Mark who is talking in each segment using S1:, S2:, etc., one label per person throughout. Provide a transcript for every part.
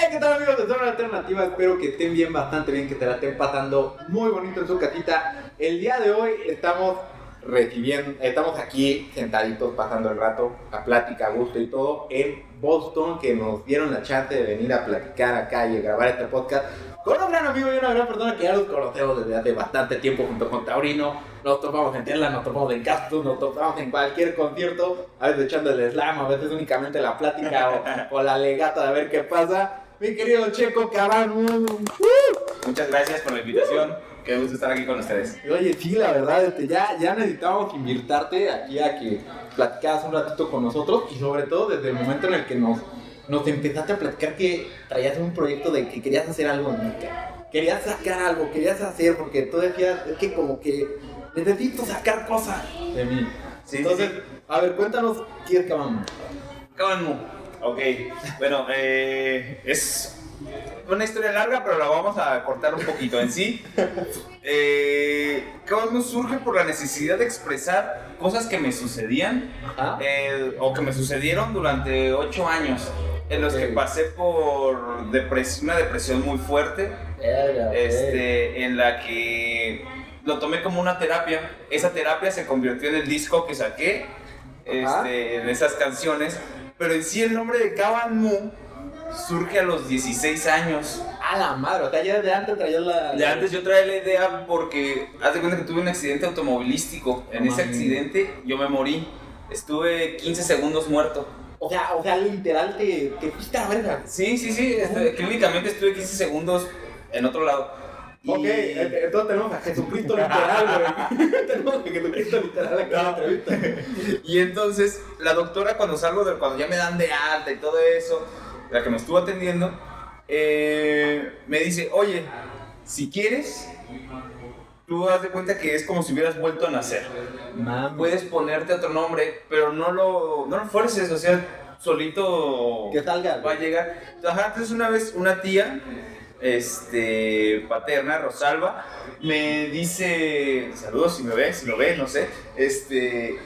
S1: Hey, ¿qué tal amigos de Zona Alternativa? Espero que estén bien, bastante bien, que te la estén pasando muy bonito en su casita. El día de hoy estamos recibiendo, estamos aquí sentaditos pasando el rato, a plática, a gusto y todo, en Boston, que nos dieron la chance de venir a platicar acá y a grabar este podcast con un gran amigo y una gran persona que ya los conocemos desde hace bastante tiempo junto con Taurino. Nos topamos en Tela, nos topamos en Cactus, nos topamos en cualquier concierto, a veces echando el slam, a veces únicamente la plática o, o la legata de ver qué pasa. Mi querido Checo Cabán.
S2: Muchas gracias por la invitación. Qué gusto estar aquí con ustedes.
S1: Oye, sí, la verdad, este, ya, ya necesitábamos invitarte aquí a que platicaras un ratito con nosotros y sobre todo desde el momento en el que nos, nos empezaste a platicar que traías un proyecto de que querías hacer algo, ¿no? que querías sacar algo, querías hacer, porque tú decías, es que como que necesito sacar cosas de mí.
S2: Sí,
S1: Entonces,
S2: sí,
S1: a ver, cuéntanos quién es Cabán.
S2: Kabanmu. Ok, bueno, eh, es una historia larga, pero la vamos a cortar un poquito en sí. Eh, Kabanmu surge por la necesidad de expresar cosas que me sucedían eh, o que me sucedieron durante ocho años, en los que
S1: Ok.
S2: pasé por una depresión muy fuerte,
S1: Verga,
S2: este, en la que lo tomé como una terapia. Esa terapia se convirtió en el disco que saqué, este, en esas canciones. Pero en sí el nombre de Kaban Mu surge a los 16 años.
S1: A la madre, o sea, ya desde antes traías la.
S2: De antes yo traía la idea porque, haz de cuenta que tuve un accidente automovilístico. En ese accidente yo me morí. Estuve 15 segundos muerto.
S1: O sea, o sea, literal te, te fuiste a la verga.
S2: Sí, sí, sí. este, clínicamente estuve 15 segundos en otro lado. Y-
S1: Ok, entonces tenemos a Jesucristo literal, güey. tenemos a Jesucristo literal aquí en la entrevista.
S2: Y entonces la doctora cuando salgo de cuando ya me dan de alta y todo eso, la que me estuvo atendiendo, eh, me dice, oye, si quieres, tú haz de cuenta que es como si hubieras vuelto a nacer.
S1: Mami.
S2: Puedes ponerte otro nombre, pero no lo, no lo fuerces, o sea, solito
S1: Que salga.
S2: va a llegar. Ajá, entonces una vez una tía, este, paterna, Rosalba, me dice, saludos si me ve, si lo ve, no sé, este,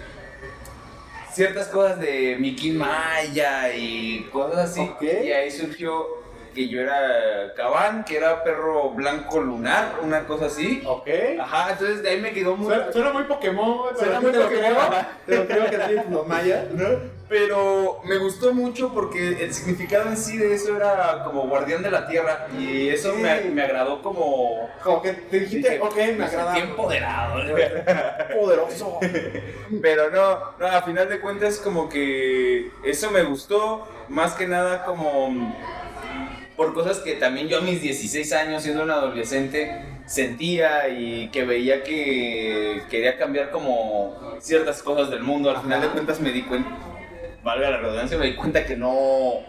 S2: ciertas cosas de Mickey Maya y cosas así.
S1: Ok.
S2: Y ahí surgió que yo era Cabán, que era perro blanco lunar, una cosa así.
S1: Ok.
S2: Ajá, entonces de ahí me quedó muy...
S1: Suena, suena muy Pokémon,
S2: Suena muy
S1: te lo
S2: Pokémon.
S1: creo. Te lo creo que sí, los mayas.
S2: Pero me gustó mucho porque el significado en sí de eso era como guardián de la tierra y eso
S1: Sí.
S2: me, me agradó como...
S1: Como que te dijiste,
S2: Dije,
S1: ok, me
S2: me
S1: agrada.
S2: empoderado.
S1: Poderoso.
S2: Pero no, no, a final de cuentas como que eso me gustó más que nada como por cosas que también yo a mis 16 años siendo un adolescente sentía y que veía que quería cambiar como ciertas cosas del mundo. Al final de cuentas me di cuenta, valga la redundancia, me di cuenta que no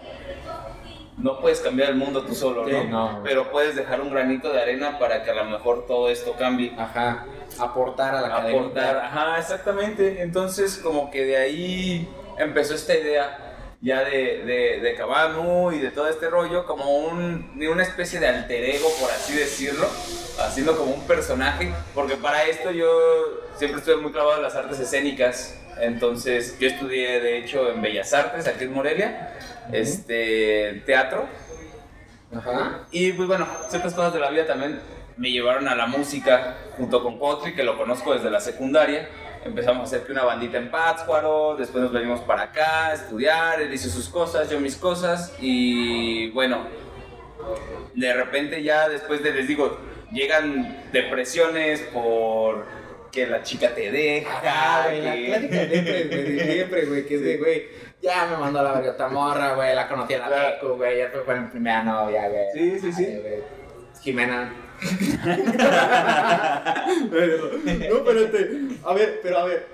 S2: no puedes cambiar el mundo tú solo,
S1: Sí,
S2: ¿no?
S1: no.
S2: Pero puedes dejar un granito de arena para que a lo mejor todo esto cambie
S1: Ajá. Aportar a la
S2: aportar.
S1: cadenita.
S2: Ajá, exactamente. Entonces, como que de ahí empezó esta idea ya de, de, de Kabanu y de todo este rollo, como un, una especie de alter ego, por así decirlo, haciendo como un personaje, porque para esto yo siempre estuve muy clavado en las artes escénicas. Entonces, yo estudié, de hecho, en Bellas Artes, aquí en Morelia, este, teatro.
S1: Ajá.
S2: Y pues bueno, ciertas cosas de la vida también me llevaron a la música junto con Potri, que lo conozco desde la secundaria. Empezamos a hacer que una bandita en Pátzcuaro, después nos venimos para acá a estudiar, él hizo sus cosas, yo mis cosas y bueno, de repente ya después de, les digo, llegan depresiones por que la chica te deja,
S1: Ah, güey, la
S2: que-
S1: clásica siempre, güey, siempre, güey, que es de, güey, ya me mandó a la verga morra, güey, la conocí en la
S2: Claro.
S1: Güey, ya fue con mi primera novia, güey.
S2: Sí, sí, sí.
S1: Ay, güey. Jimena. no, pero este, a ver, pero a ver,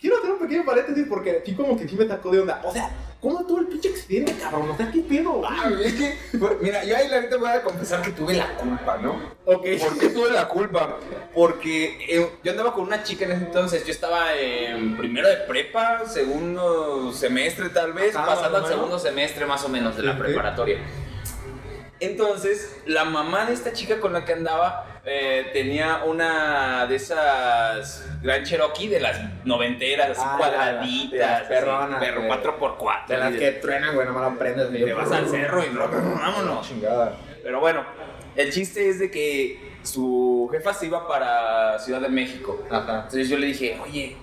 S1: quiero hacer un pequeño paréntesis porque sí como que sí me sacó de onda. O sea, ¿cómo todo el pinche accidente, cabrón? O sea, ¿qué pedo?
S2: Ah, es que, mira, yo ahí la neta voy a confesar que tuve la culpa, ¿no?
S1: Ok.
S2: ¿Por qué tuve la culpa? Porque eh, yo andaba con una chica en ese entonces, yo estaba en primero de prepa, segundo semestre tal vez,
S1: Ajá,
S2: pasando al segundo semestre más o menos de la preparatoria. Entonces, la mamá de esta chica con la que andaba eh, tenía una de esas Gran Cherokee de las noventeras, así
S1: Ah,
S2: cuadraditas,
S1: perronas,
S2: perro
S1: de-
S2: 4x4.
S1: De las que truenan, güey, no me lo prendes.
S2: te vas al cerro y vámonos.
S1: Chingada.
S2: Pero bueno, el chiste es de que su jefa se iba para Ciudad de México.
S1: Ajá.
S2: Entonces yo le dije, oye,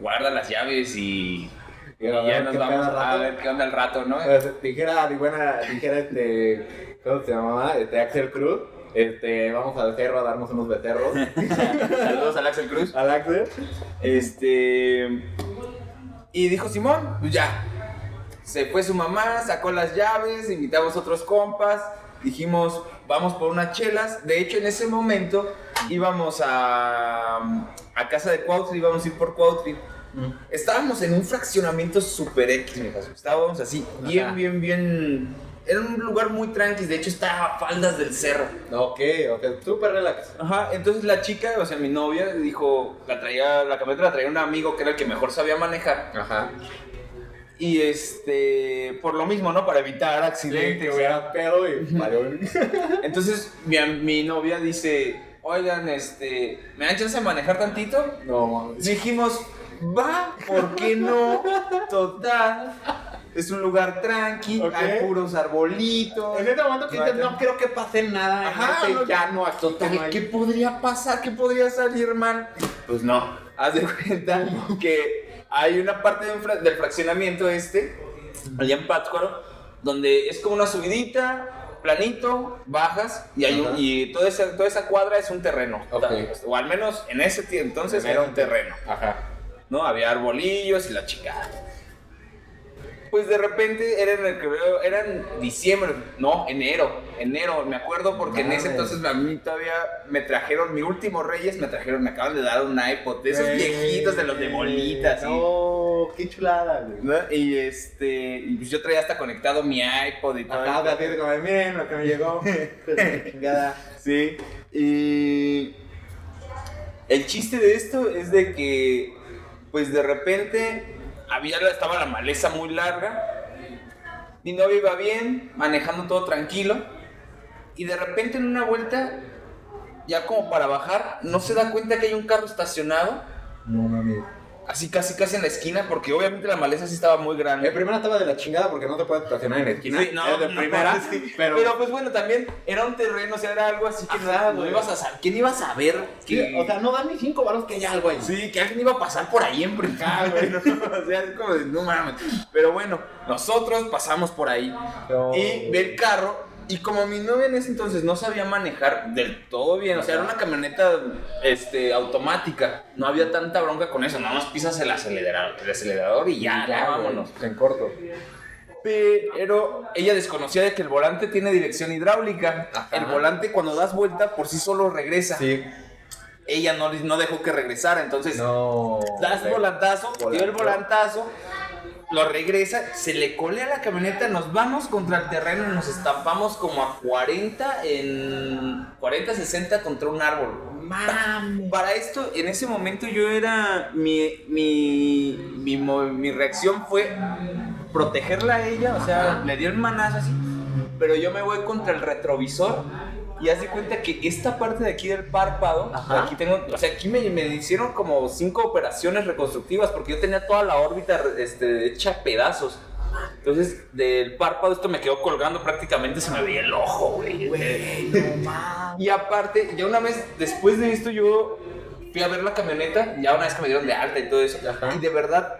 S2: guarda las llaves y,
S1: Y
S2: ya nos vamos a ver qué onda el rato, ¿no?
S1: Pues, dijera mi buena, dijera este, ¿cómo se llamaba? Este, Axel Cruz. Este, vamos al cerro a darnos unos becerros.
S2: Saludos al Axel Cruz.
S1: al Axel.
S2: Este. Y dijo Simón, pues ya. Se fue su mamá, sacó las llaves, invitamos otros compas. Dijimos, vamos por unas chelas. De hecho, en ese momento íbamos a, a casa de Cuautri, íbamos a ir por Estábamos en un fraccionamiento super X, mi. Estábamos así, bien,
S1: Ajá.
S2: bien, bien. Era un lugar muy tranqui, de hecho estaba a faldas del cerro.
S1: Ok, ok, súper relax.
S2: Ajá, entonces la chica, o sea, mi novia, dijo, la traía, la camioneta la traía un amigo que era el que mejor sabía manejar.
S1: Ajá.
S2: Y este, por lo mismo, ¿no? Para evitar
S1: Sí,
S2: accidentes.
S1: que hubiera pedo y.
S2: Entonces mi, mi novia dice, oigan, este, ¿me dan chance de manejar tantito?
S1: No, mames.
S2: Dijimos, va, ¿por qué no? Total. Es un lugar tranqui,
S1: Ok.
S2: hay puros arbolitos.
S1: En este momento que
S2: No, no.
S1: no creo que pase nada
S2: Ajá,
S1: en
S2: no,
S1: este llano aquí.
S2: Total,
S1: no
S2: ¿qué podría pasar? ¿Qué podría salir mal? Pues no. Haz de cuenta que hay una parte de un fra- del fraccionamiento este, allá en Pátzcuaro, donde es como una subidita, planito, bajas, y, hay un- y toda, esa, toda esa cuadra es un terreno.
S1: Ok.
S2: O al menos en ese entonces
S1: En
S2: era un terreno.
S1: Ajá.
S2: ¿No? Había arbolillos y la chingada. Pues de repente era en el que veo, era en diciembre, no, enero, enero, me acuerdo porque en ese entonces a mí todavía me trajeron, mi último Reyes me trajeron, me acaban de dar un iPod, de esos viejitos de los de bolitas,
S1: No, qué chulada, güey.
S2: ¿no? Y este, y pues yo traía hasta conectado mi iPod y todo.
S1: Ajá, o sea, así de como, miren lo que me llegó. Chingada.
S2: Sí, y el chiste de esto es de que, pues de repente, había, estaba la maleza muy larga, mi novia iba bien, manejando todo tranquilo, y de repente en una vuelta, ya como para bajar, no se da cuenta que hay un carro estacionado,
S1: No mames.
S2: Así casi casi en la esquina, porque obviamente la maleza sí estaba muy grande.
S1: El primero estaba de la chingada porque no te puedes estacionar en la esquina.
S2: Sí, no,
S1: Es de
S2: no,
S1: primera,
S2: sí.
S1: pero,
S2: Pero, pues bueno, también era un terreno, o sea, era algo así que no
S1: güey.
S2: ibas a saber. ¿Quién iba a saber
S1: Sí,
S2: que,
S1: o sea, no dan ni cinco varos que hay algo ahí.
S2: sí, que alguien iba a pasar por ahí en primera, güey? ¿no? O sea, es como de, no mames. Pero bueno, nosotros pasamos por ahí
S1: No.
S2: y ve el carro. Y como mi novia en ese entonces no sabía manejar del todo bien, o sea, era una camioneta este, automática, no había tanta bronca con eso, nada más pisas el acelerador, el acelerador y ya, ya, vámonos.
S1: En corto.
S2: Pero ella desconocía de que el volante tiene dirección hidráulica.
S1: Ajá.
S2: El volante cuando das vuelta por sí solo regresa.
S1: Sí.
S2: Ella no, no dejó que regresara, entonces
S1: No.
S2: das
S1: Sí.
S2: volantazo, dio el volantazo, lo regresa, se le colea la camioneta, nos vamos contra el terreno y nos estampamos como a 40 en 40 60 contra un árbol.
S1: Mami.
S2: Para esto, en ese momento yo era mi mi mi, mi reacción fue protegerla a ella, o sea, le di el manazo así, pero yo me voy contra el retrovisor y haz de cuenta que esta parte de aquí del párpado,
S1: Ajá.
S2: aquí tengo, o sea, aquí me, me hicieron como cinco operaciones reconstructivas porque yo tenía toda la órbita este, hecha a pedazos. Entonces, del párpado esto me quedó colgando prácticamente, se me veía el ojo, güey.
S1: Güey, no mames.
S2: Y aparte, ya una vez después de esto, yo fui a ver la camioneta, ya una vez que me dieron de alta y todo eso.
S1: Ajá.
S2: Y de verdad,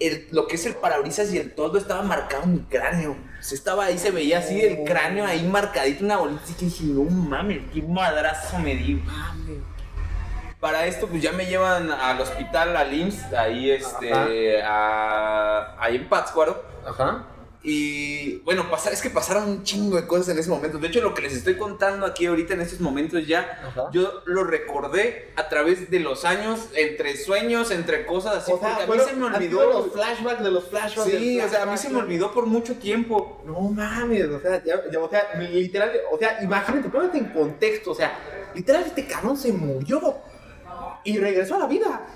S2: el- lo que es el parabrisas y el todo estaba marcado en mi cráneo. O sea, estaba ahí, se veía así el cráneo ahí marcadito, una bolita. Y que dije, no mames, qué madrazo me di. Para esto, pues ya me llevan al hospital, al IMSS, ahí, este, a, ahí en Pátzcuaro.
S1: Ajá.
S2: Y bueno, pasar, es que pasaron un chingo de cosas en ese momento. De hecho, lo que les estoy contando aquí ahorita en estos momentos ya,
S1: Ajá.
S2: yo lo recordé a través de los años, entre sueños, entre cosas así.
S1: O sea,
S2: porque a mí se me olvidó.
S1: los flashbacks de los flashbacks.
S2: Sí, o sea, a mí se me olvidó por mucho tiempo.
S1: No mames, o sea, ya- ya, o sea, literal, o sea, imagínate, póngate en contexto, o sea, literal este cabrón se murió y regresó a la vida.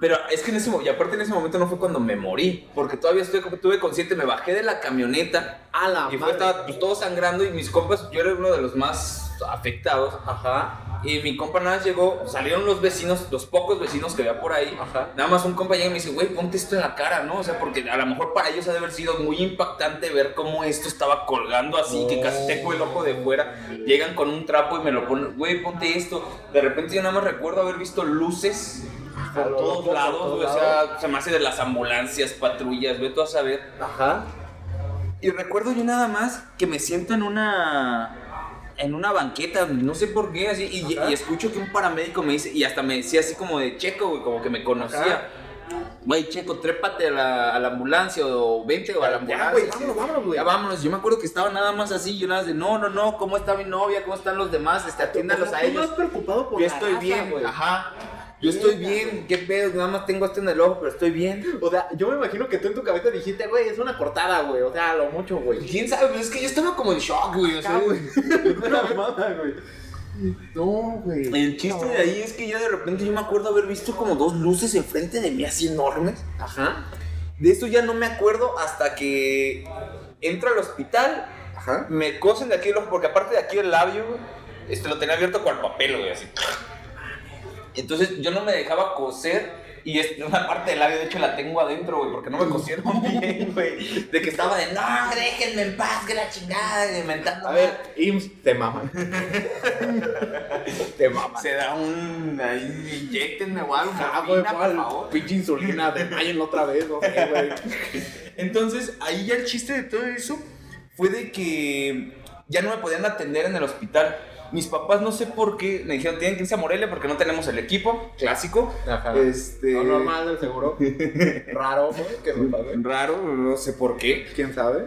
S2: Pero es que en ese momento, y aparte en ese momento no fue cuando me morí, porque todavía estoy, estuve consciente, me bajé de la camioneta
S1: A la
S2: y fue, estaba pues, todo sangrando y mis compas, yo era uno de los más afectados.
S1: Ajá.
S2: Y mi compa nada más llegó, salieron los vecinos, los pocos vecinos que había por ahí.
S1: Ajá.
S2: Nada más un compa llega y me dice, güey, ponte esto en la cara, ¿no? O sea, porque a lo mejor para ellos ha de haber sido muy impactante ver cómo esto estaba colgando así, que casi tengo el ojo de fuera. Llegan con un trapo y me lo ponen, güey, ponte esto. De repente yo nada más recuerdo haber visto luces por
S1: lo
S2: todos
S1: loco,
S2: lados, güey, o sea, se me hace de las ambulancias, patrullas, ve tú a saber.
S1: Ajá.
S2: Y recuerdo yo nada más que me siento en una en una banqueta, no sé por qué, así, y, escucho que un paramédico me dice, y hasta me decía así como de Checo, güey, como que me conocía.
S1: Ajá.
S2: Güey, Checo, trépate a la, a la ambulancia o vente o a la
S1: Ya,
S2: ambulancia.
S1: güey,
S2: sí.
S1: vámonos, vámonos, güey.
S2: Ya vámonos. Yo me acuerdo que estaba nada más así, yo nada más de, no, no, no, ¿cómo está mi novia? ¿Cómo están los demás? Este, atiéndalos a ellos. Yo estoy bien,
S1: güey.
S2: Ajá. Yo estoy bien, qué pedo, nada más tengo esto en el ojo, pero estoy bien.
S1: O sea, yo me imagino que tú en tu cabeza dijiste, güey, es una cortada, güey. O sea, lo mucho, güey.
S2: ¿Quién sabe? Pues es que yo estaba como en shock, güey. O sea,
S1: güey. Una mamada, güey. No, güey.
S2: El chiste de ahí es que ya de repente yo me acuerdo haber visto como dos luces enfrente de mí así enormes.
S1: Ajá.
S2: De eso ya no me acuerdo hasta que entro al hospital,
S1: Ajá.
S2: me cosen de aquí el ojo, porque aparte de aquí el labio, güey, este lo tenía abierto con papel, güey, así. Entonces yo no me dejaba coser y es una parte del labio, de hecho la tengo adentro, güey, porque no me cosieron bien, güey. De que estaba de, no, déjenme en paz, que la chingada, y inventando.
S1: A ver, IMSS, te maman. te maman.
S2: se da un, ahí, inyectenme o algo,
S1: Ah, güey,
S2: por favor.
S1: Pinche insulina, desmayenlo otra vez, no sé, güey.
S2: Entonces, ahí ya el chiste de todo eso fue de que ya no me podían atender en el hospital. Mis papás, no sé por qué, me dijeron, tienen que irse a Morelia porque no tenemos el equipo clásico.
S1: Ajá.
S2: Este.
S1: Lo normal del seguro. Raro, güey, que no sabe.
S2: Raro, no sé por qué.
S1: ¿Quién sabe?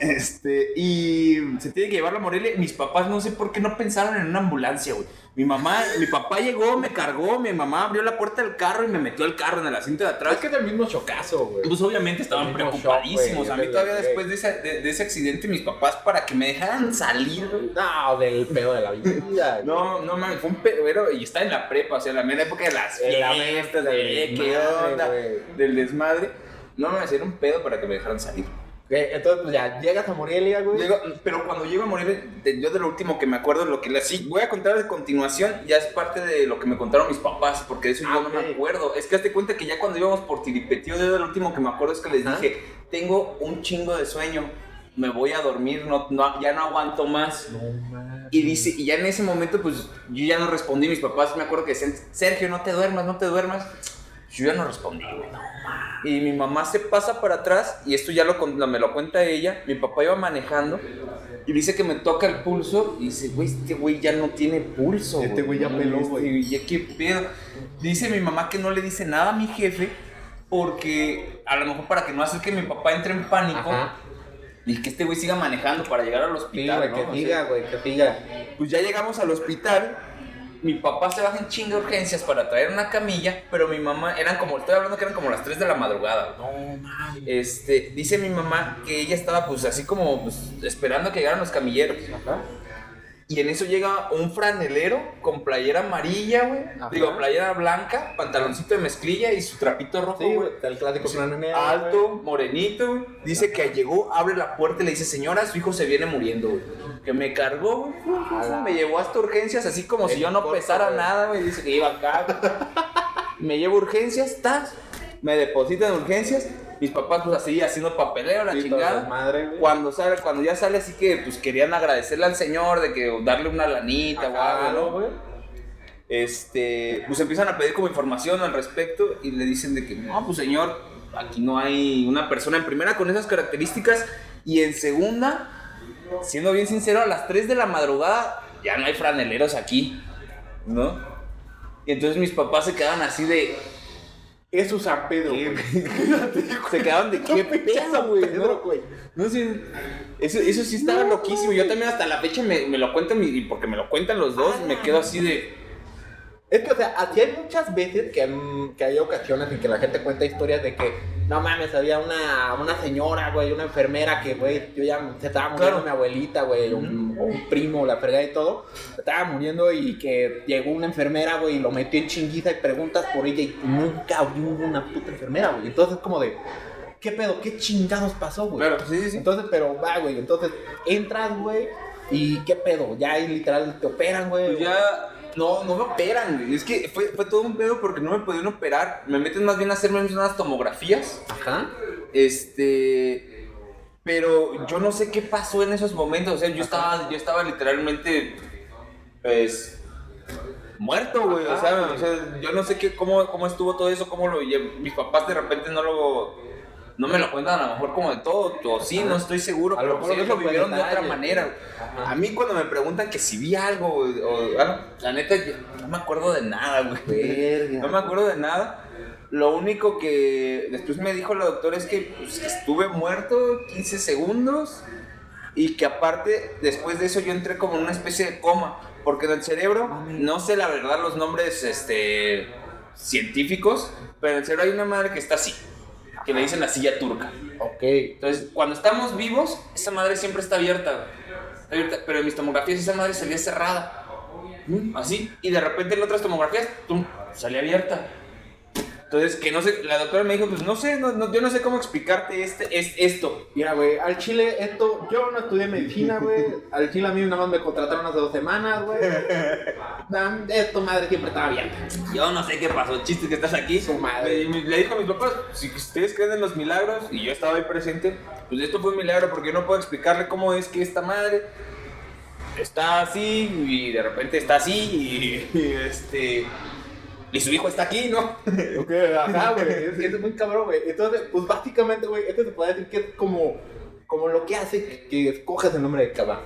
S2: Este, y se tiene que llevarlo a Morelia. Mis papás, no sé por qué no pensaron en una ambulancia, güey. Mi mamá, mi papá llegó, me cargó, mi mamá abrió la puerta del carro y me metió al carro en el asiento de atrás.
S1: Es que es el mismo chocazo, güey.
S2: Pues obviamente estaban
S1: El
S2: preocupadísimos.
S1: shock,
S2: a mí todavía después de ese, de, de ese accidente, mis papás para que me dejaran salir, güey.
S1: No, del pedo de la vida.
S2: No, no mames, fue un pedo y está en la prepa, o sea, la mera época de las fiestas, de qué onda, del desmadre. No mames, era un pedo para que me dejaran salir.
S1: Entonces, pues ya, llegas a Morelia, güey.
S2: Llego- pero cuando llego a de- yo de lo último que me acuerdo, lo que le sí, voy a contar de continuación, ya es parte de lo que me contaron mis papás, porque de eso
S1: Ah,
S2: yo no
S1: ok.
S2: me acuerdo. Es que hazte cuenta que ya cuando íbamos por Tiripetío, yo de lo último que me acuerdo es que les
S1: Ajá.
S2: dije, tengo un chingo de sueño, me voy a dormir, no, no- ya no aguanto más.
S1: No.
S2: Y dice, y ya en ese momento, pues yo ya no respondí. Mis papás me acuerdo que decían, Sergio, no te duermas, no te duermas. Yo ya no respondí, güey. Y mi mamá se pasa para atrás, y esto ya lo, me lo cuenta ella. Mi papá iba manejando y dice que me toca el pulso. Y dice, güey, este güey ya no tiene pulso.
S1: Este güey ya peló,
S2: Este
S1: güey.
S2: ya qué pedo. Dice mi mamá que no le dice nada a mi jefe, porque a lo mejor para que no hacer que mi papá entre en pánico.
S1: Ajá.
S2: Y que este güey siga manejando para llegar al
S1: Sí,
S2: hospital.
S1: güey,
S2: ¿no?
S1: que siga, güey, que siga.
S2: pues ya llegamos al hospital. Mi papá se baja en chinga de urgencias para traer una camilla, pero mi mamá, eran como, estoy hablando que eran como las 3 de la madrugada.
S1: No mames.
S2: Este, dice mi mamá que ella estaba pues así como pues, esperando que llegaran los camilleros.
S1: Ajá.
S2: Y en eso llega un franelero con playera amarilla, güey. Digo, playera blanca, pantaloncito de mezclilla y su trapito rojo,
S1: Sí,
S2: güey.
S1: güey, el clásico franenero,
S2: Alto, morenito, güey. Dice que llegó, abre la puerta y le dice, señora, su hijo se viene muriendo, güey. Que me cargó, güey. Me llevó hasta urgencias, así como si yo no
S1: corto,
S2: pesara nada, güey. Dice que iba acá. me llevo urgencias, tas. Me depositan en urgencias. Mis papás, pues así, haciendo papeleo, la.
S1: Sí,
S2: chingada.
S1: güey.
S2: Cuando sale, cuando ya sale así que pues querían agradecerle al señor de que darle una lanita o algo, este, pues empiezan a pedir como información al respecto y le dicen de que, no, pues señor, aquí no hay una persona en primera con esas características y en segunda, siendo bien sincero, a las 3 de la madrugada ya no hay franeleros aquí, ¿no? Y entonces mis papás se quedaban así de,
S1: Eso es San Pedro, güey.
S2: se quedaban de qué pedo, güey, ¿no?
S1: güey.
S2: No sé, eso, eso sí estaba loquísimo. Yo también hasta la fecha me, me lo cuentan, y porque me lo cuentan los dos,
S1: Ah,
S2: me quedo así de...
S1: Es que, o sea, aquí hay muchas veces que, que hay ocasiones en que la gente cuenta historias de que no mames, había una, una señora, güey, una enfermera que, güey, yo ya se estaba muriendo
S2: Claro.
S1: mi abuelita, güey, un, o un primo, la fregada y todo, se estaba muriendo y que llegó una enfermera, güey, y lo metió en chinguiza y preguntas por ella y nunca hubo una puta enfermera, güey. Entonces, como de, ¿qué pedo? ¿Qué chingados pasó, güey?
S2: Claro, sí, sí, sí.
S1: Entonces, pero va, güey, entonces entras, güey, y ¿qué pedo? Ya ahí literal te operan, güey.
S2: Pues ya. No, no me operan, güey. Es que fue, fue todo un pedo porque no me podían operar. Me meten más bien a hacerme unas tomografías.
S1: Ajá.
S2: Este. Pero yo no sé qué pasó en esos momentos. O sea, yo estaba, yo estaba literalmente. Pues. Muerto, güey. O sea, o sea, yo no sé qué, cómo, cómo estuvo todo eso, cómo lo Mis papás de repente no lo. No me lo cuentan a lo mejor como de todo, o sí, no estoy seguro,
S1: A lo
S2: pero
S1: mejor
S2: ellos lo vivieron de otra manera.
S1: Ajá.
S2: A mí cuando me preguntan que si vi algo, o, algo, la neta, yo no me acuerdo de nada, güey.
S1: Verga.
S2: No me acuerdo de nada. Lo único que después me dijo la doctora es que, pues, que estuve muerto 15 segundos y que aparte después de eso yo entré como en una especie de coma, porque en el cerebro,
S1: Mami.
S2: no sé la verdad los nombres este, científicos, pero en el cerebro hay una madre que está así, que le dicen la silla turca.
S1: Ok.
S2: Entonces, cuando estamos vivos, esa madre siempre está abierta. Está abierta, pero en mis tomografías esa madre salía cerrada. Así. Y de repente en otras tomografías, tum, salía abierta. Entonces, que no sé, la doctora me dijo, pues no sé, no, no- yo no sé cómo explicarte este, es, esto.
S1: Mira, güey, al chile, esto, yo no estudié medicina, güey. Al chile a mí nada más me contrataron hace dos semanas, güey. Esto, madre, siempre estaba abierta.
S2: Yo no sé qué pasó, chiste que estás aquí.
S1: Su madre.
S2: Me- me- le dijo a mis papás, si ustedes creen en los milagros, y yo estaba ahí presente, pues esto fue un milagro porque yo no puedo explicarle cómo es que esta madre está así y de repente está así y, y, este... Y su hijo está aquí, ¿no?
S1: Ok, ajá, güey. Es, es muy cabrón, güey. Entonces, pues básicamente, güey, esto se puede decir que es como, como lo que hace que, que escojas el nombre de Cabán.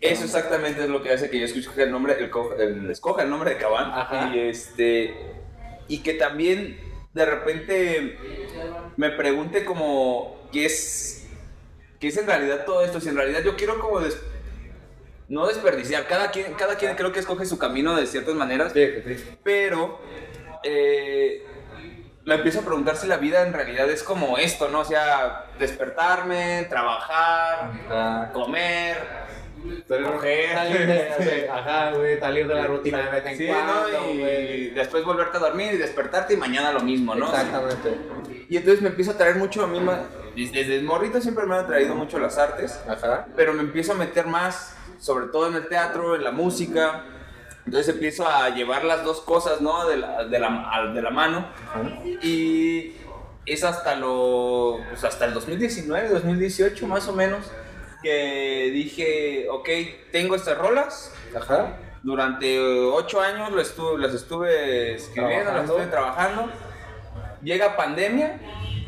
S2: Eso exactamente es lo que hace que yo escuche el nombre, el, el- escoja el nombre de Cabán.
S1: Ajá.
S2: Y este. Y que también de repente me pregunte como qué es. qué es en realidad todo esto. Si en realidad yo quiero como des- no desperdiciar. Cada quien, cada quien creo que escoge su camino de ciertas maneras.
S1: Sí, sí.
S2: Pero eh, me empiezo a preguntar si la vida en realidad es como esto, ¿no? O sea, despertarme, trabajar,
S1: Ah,
S2: comer, Coger.
S1: salir de, ajá, güey, salir de la rutina de vez en
S2: Sí,
S1: cuando,
S2: ¿no? Y después volverte a dormir y despertarte y mañana lo mismo, ¿no?
S1: Exactamente.
S2: Y entonces me empiezo a traer mucho a mí, desde desde morrito siempre me han traído mucho las artes,
S1: Ajá.
S2: pero me empiezo a meter más, sobre todo en el teatro, en la música. Entonces empiezo a llevar las dos cosas, ¿no? De la, de la, de la mano. Y es hasta lo pues hasta el 2019, 2018 más o menos que dije, ok, tengo estas rolas.
S1: Ajá.
S2: Durante ocho años estuve, las estuve escribiendo, las estuve trabajando. Llega pandemia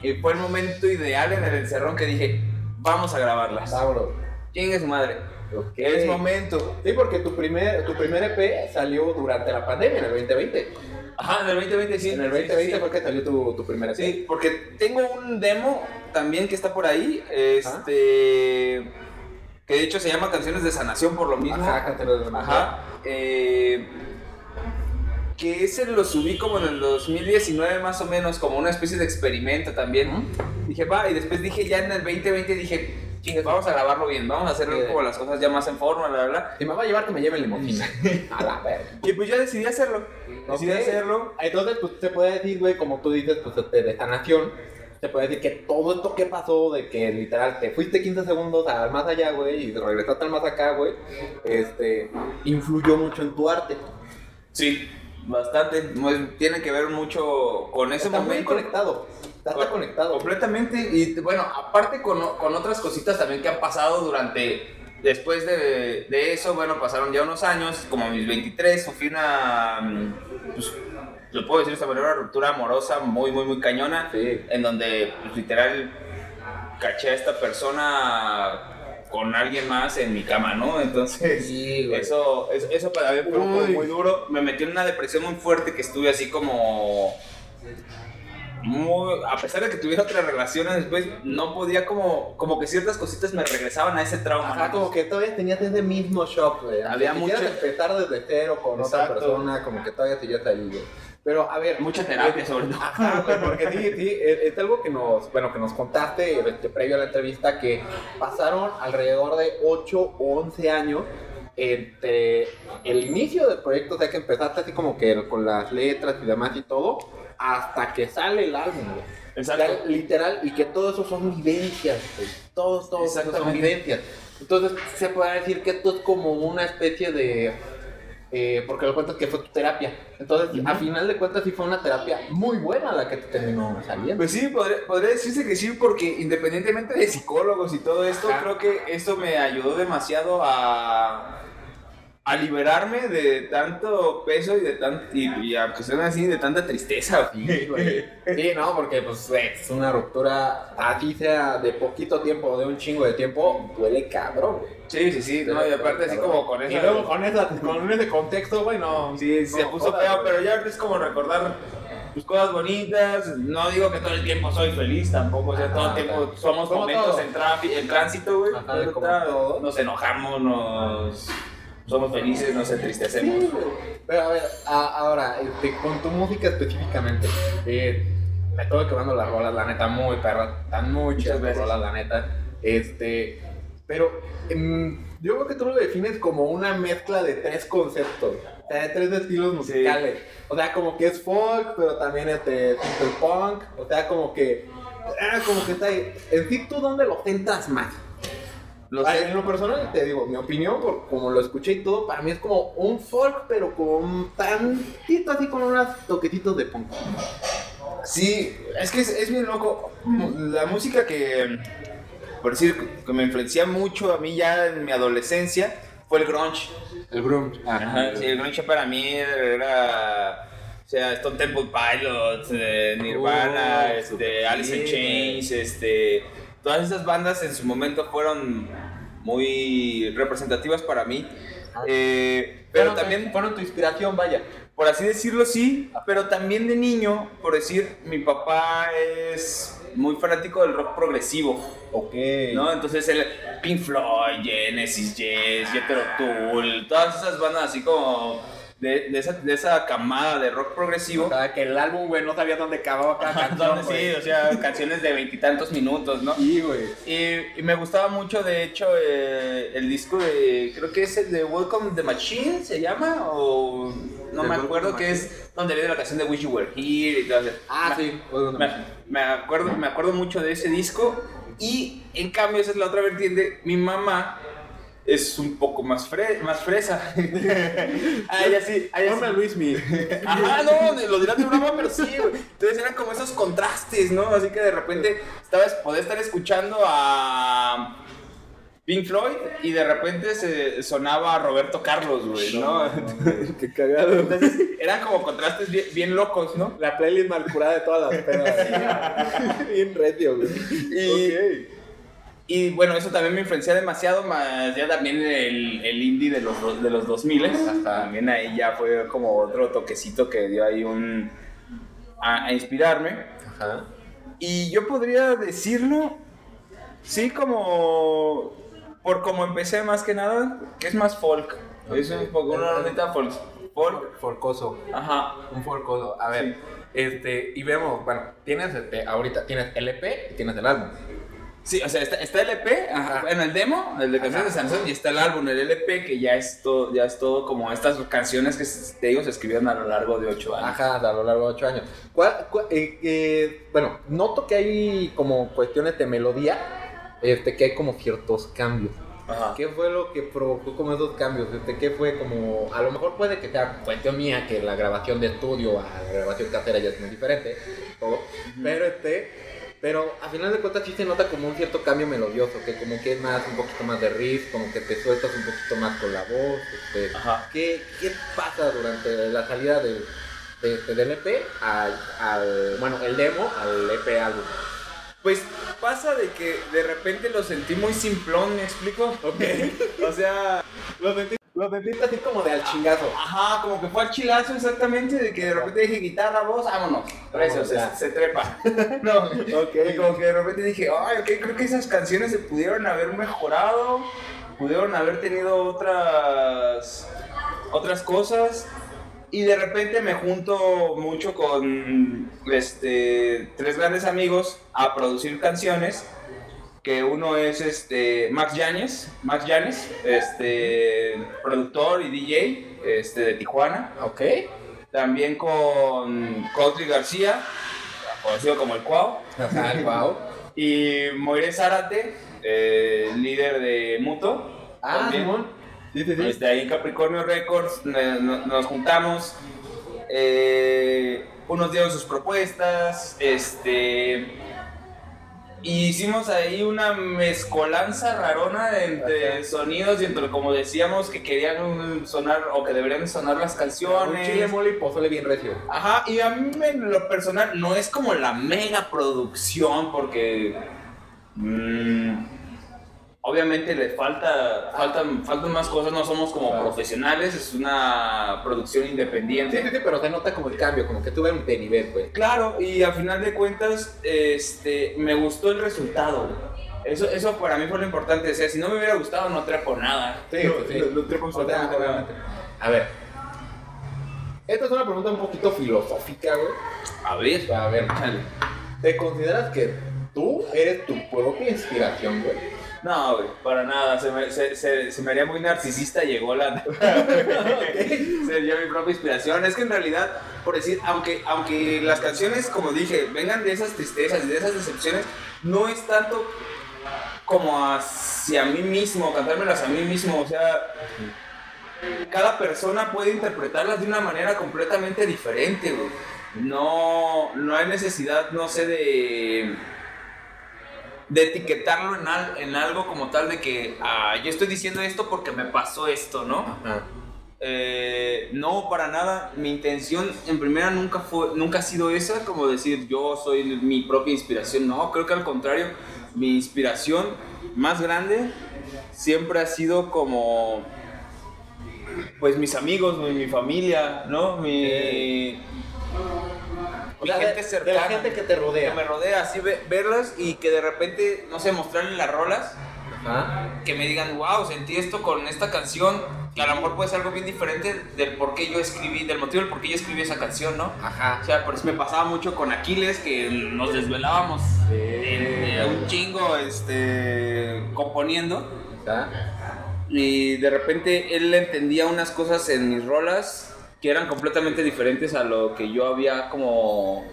S2: y fue el momento ideal en el encerrón que dije, vamos a grabarlas. Chingue su madre. Es momento.
S1: Sí, porque tu primer, tu primer EP salió durante la pandemia, en el 2020.
S2: Ajá, en el 2020 sí.
S1: en el
S2: sí,
S1: 2020
S2: sí.
S1: fue que salió tu, tu primer EP.
S2: Sí, porque tengo un demo también que está por ahí, este, que de hecho se llama Canciones de Sanación por lo mismo.
S1: Ajá, cántalo de la
S2: Ajá. eh, que ese lo subí como en el 2019 más o menos, como una especie de experimento también. Dije, va, y después dije ya en el 2020 dije, chingues, vamos a grabarlo bien, vamos a hacer
S1: Sí.
S2: como las cosas ya más en forma, bla, bla, bla.
S1: Si me va a llevar, que me lleve en limusina. a la verga.
S2: Y pues ya decidí hacerlo. Decidí hacerlo.
S1: Entonces, pues se puede decir, güey, como tú dices, pues de, de sanación, se puede decir que todo esto que pasó, de que literal te fuiste 15 segundos al más allá, güey, y regresaste al más acá, güey, este, influyó mucho en tu arte.
S2: Sí, bastante. Pues, tiene que ver mucho con ese
S1: Está muy
S2: momento.
S1: conectado. Está, está conectado.
S2: Completamente. Y bueno, aparte con, con otras cositas también que han pasado durante. Después de, de eso, bueno, pasaron ya unos años, como mis 23, sufrí una. mm, Pues, lo puedo decir de esta manera, una ruptura amorosa muy, muy, muy cañona.
S1: Sí.
S2: En donde, pues, literal, caché a esta persona con alguien más en mi cama, ¿no? Entonces.
S1: Sí, güey.
S2: Eso, eso, eso para mí fue muy duro. Me metió en una depresión muy fuerte que estuve así como. Muy, a pesar de que tuviera otras relaciones después, no podía como, como que ciertas cositas me regresaban a ese trauma.
S1: Ajá,
S2: ¿no?
S1: como que todavía tenías ese mismo shock, güey.
S2: Había mucho-
S1: empezar desde cero con otra
S2: Exacto.
S1: persona, como que todavía sigues ahí, güey. Pero, a ver.
S2: Mucha terapia, sobre todo.
S1: Ajá, güey, porque sí, sí, es, es algo que nos, bueno, que nos contaste este, previo a la entrevista, que pasaron alrededor de 8 o 11 años entre el inicio del proyecto, o sea, que empezaste así como que con las letras y demás y todo, hasta que sale el álbum, güey.
S2: Exacto.
S1: O sea, literal, y que todo eso son vivencias, güey. Todos, todos son vivencias. Entonces, se puede decir que esto es como una especie de... eh, porque lo cuentas que fue tu terapia. Entonces, a final de cuentas, sí fue una terapia muy buena la que te terminó saliendo.
S2: Pues sí, podría, podría decirse que sí, porque independientemente de psicólogos y todo esto,
S1: Ajá.
S2: creo que esto me ayudó demasiado a, a liberarme de tanto peso y de tan, y, y aunque suene así, de tanta tristeza.
S1: Sí, güey. Sí, no, porque pues es una ruptura, así sea de poquito tiempo o de un chingo de tiempo, duele cabrón, güey.
S2: Sí, sí, sí, no, y aparte así como con
S1: Y
S2: esa...
S1: luego con, esa, con ese contexto, güey, no.
S2: Sí, se puso feo, pero ya es como recordar pues, cosas bonitas. No digo que todo el tiempo soy feliz tampoco, o sea, todo el tiempo somos momentos
S1: todo.
S2: en, en tránsito, güey. Nos enojamos, nos somos felices, nos entristecemos.
S1: Sí. Pero a ver, a- ahora, este, con tu música específicamente, eh, me estuve quemando las rolas, la neta, muy perra, chidas
S2: Muchas
S1: las
S2: gracias.
S1: rolas, la neta. Este, pero em, yo creo que tú lo defines como una mezcla de tres conceptos, o sea, de tres estilos musicales. O sea, como que es folk, pero también es de simple punk, o sea, como que, ah, como que está ahí. En sí, ¿tú dónde lo centras más?
S2: Lo
S1: Ah,
S2: sé.
S1: En lo personal, te digo, mi opinión, por como lo escuché y todo, para mí es como un folk, pero con tantito así con unos toquecitos de punk.
S2: Sí, es que es, es bien loco. La música que, por decir, que me influencia mucho a mí ya en mi adolescencia fue el grunge.
S1: El grunge.
S2: Ajá, sí, el grunge para mí era. O sea, Stone Temple Pilots, eh, Nirvana,
S1: Oh,
S2: este, Alice in. Chains, este. Todas esas bandas en su momento fueron muy representativas para mí. Eh, pero también
S1: Fueron tu inspiración, vaya.
S2: por así decirlo, sí, pero también de niño, por decir, mi papá es muy fanático del rock progresivo,
S1: Ok.
S2: ¿no? Entonces el Pink Floyd, Genesis, Yes, Jethro Tull, todas esas bandas así como de, de esa, de esa camada de rock progresivo.
S1: O sea, que el álbum, güey, no sabía dónde acababa cada canción,
S2: sí, o sea, canciones de veintitantos minutos, ¿no?
S1: Sí, güey.
S2: Y, y me gustaba mucho, de hecho, eh, el disco de, creo que es el de Welcome the Machine, ¿se llama? O no
S1: The
S2: me acuerdo, que es donde viene la canción de Wish You Were Here y todo eso.
S1: Ah,
S2: Me-
S1: sí.
S2: Me, me acuerdo, me acuerdo mucho de ese disco y en cambio esa es la otra vertiente, mi mamá es un poco más, fre más fresa. ah, ella sí, a ella sí.
S1: Ponme a Luis Mi.
S2: Ajá, no, lo dirás de broma, pero sí, güey. Entonces eran como esos contrastes, ¿no? Así que de repente estabas, podías estar escuchando a Pink Floyd y de repente se sonaba a Roberto Carlos, güey, ¿no?
S1: Qué cagado.
S2: Entonces eran como contrastes bien, bien locos, ¿no?
S1: La playlist mal curada de todas las pedas. Bien recio, güey.
S2: Y- Y bueno, eso también me influencia demasiado, más ya también el, el indie de los, de los 2000 También ahí ya fue como otro toquecito que dio ahí un... a, a inspirarme.
S1: Ajá.
S2: Y yo podría decirlo, sí, como. Por como empecé más que nada, que es más folk. Es un poco una rondita folk. Folk.
S1: Forcoso.
S2: Ajá.
S1: Un forcoso. A ver,
S2: Sí.
S1: este, y vemos, bueno, tienes este, ahorita tienes LP y tienes el álbum.
S2: Sí, o sea, está, está el EP,
S1: Ajá.
S2: en el demo, el de canciones de Samsung, y está el álbum, el LP, que ya es todo, ya es todo como estas canciones que te digo se escribieron a lo largo de ocho años.
S1: Ajá, a lo largo de ocho años. ¿Cuál, cuál- eh, eh, bueno, noto que hay como cuestiones de melodía, este, que hay como ciertos cambios.
S2: Ajá.
S1: ¿Qué fue lo que provocó como esos cambios? Este, ¿Qué fue como, a lo mejor puede que sea cuestión mía, que la grabación de estudio a la grabación casera ya es muy diferente, todo, pero este, pero a final de cuentas sí se nota como un cierto cambio melodioso, que como que es más, un poquito más de riff, como que te sueltas un poquito más con la voz, este. ¿Qué, qué pasa durante la salida del, de, este, del EP al, al- bueno, el demo al EP álbum?
S2: Pues pasa de que de repente lo sentí muy simplón, ¿me explico?
S1: Ok.
S2: O sea,
S1: Lo sentí, lo sentiste así como de al chingazo.
S2: Ajá, como que fue al chilazo exactamente, de que de repente dije guitarra, voz, vámonos. Precio, se, se trepa. no, y como que de repente dije, ay, ok, creo que esas canciones se pudieron haber mejorado, pudieron haber tenido otras, otras cosas. Y de repente me junto mucho con este, tres grandes amigos a producir canciones. Que uno es este, Max Yáñez, Max Yáñez, este, productor y DJ este, de Tijuana.
S1: Ok.
S2: También con Cotri García, conocido como el Cuau.
S1: Ajá, wow.
S2: Y Moiré Zárate, eh, líder de Muto.
S1: Ah,
S2: también.
S1: Sí, sí, sí.
S2: Este, ahí en Capricornio Records eh, no- nos juntamos. eh, unos dieron sus propuestas. Este. Y hicimos ahí una mezcolanza rarona entre
S1: Ajá.
S2: sonidos y entre, como decíamos, que querían sonar o que deberían sonar las
S1: Un
S2: canciones.
S1: chile mole y pozole bien recio.
S2: Ajá, y a mí en lo personal no es como la mega producción porque mm, obviamente le falta faltan faltan más cosas, no somos como
S1: Claro.
S2: profesionales, es una producción
S1: Sí,
S2: independiente.
S1: sí, sí, pero se nota como el cambio, como que tuve de nivel, güey.
S2: Claro, y a final de cuentas este me gustó el resultado. Eso, eso para mí fue lo importante. O sea, si no me hubiera gustado, no trepo nada.
S1: Sí,
S2: no,
S1: pues sí.
S2: no- no trepo
S1: O sea,
S2: absolutamente nada.
S1: obviamente. A ver. Esta es una pregunta un poquito filosófica, güey.
S2: A ver,
S1: A ver,
S2: échale.
S1: ¿te consideras que tú eres tu propia inspiración, güey?
S2: No, güey, para nada. Se me, se, se- se me haría muy narcisista. Llegó la. Sería mi propia inspiración. Es que en realidad, por decir, aunque, aunque las canciones, como dije, vengan de esas tristezas y de esas decepciones, no es tanto como hacia mí mismo, cantármelas a mí mismo. O sea, cada persona puede interpretarlas de una manera completamente diferente, güey. No, no hay necesidad, no sé, de de etiquetarlo en, al- en algo como tal de que ah, yo estoy diciendo esto porque me pasó esto, ¿no?
S1: Ajá.
S2: Eh, no, para nada. Mi intención en primera nunca fue, nunca ha sido esa, como decir yo soy mi propia inspiración. No, creo que al contrario, mi inspiración más grande siempre ha sido como, pues mis amigos, mi, mi familia, ¿no? Mi,
S1: O de-
S2: gente
S1: de
S2: cercana
S1: la gente que te
S2: que
S1: rodea.
S2: me rodea, así ve- verlas y que de repente, no sé, mostrarle las rolas,
S1: Ajá.
S2: que me digan, wow, sentí esto con esta canción, que a lo mejor puede ser algo bien diferente del por qué yo escribí, del motivo del por qué yo escribí esa canción, ¿no?
S1: Ajá.
S2: O sea, por eso me pasaba mucho con Aquiles, que nos desvelábamos
S1: Sí.
S2: eh, un chingo este, componiendo.
S1: Ajá.
S2: Y de repente él entendía unas cosas en mis rolas que eran completamente diferentes a lo que yo había como